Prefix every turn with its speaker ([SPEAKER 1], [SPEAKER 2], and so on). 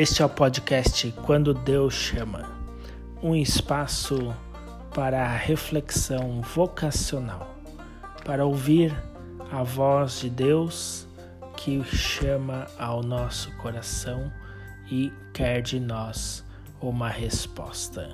[SPEAKER 1] Este é o podcast Quando Deus Chama um espaço para a reflexão vocacional, para ouvir a voz de Deus que chama ao nosso coração e quer de nós uma resposta.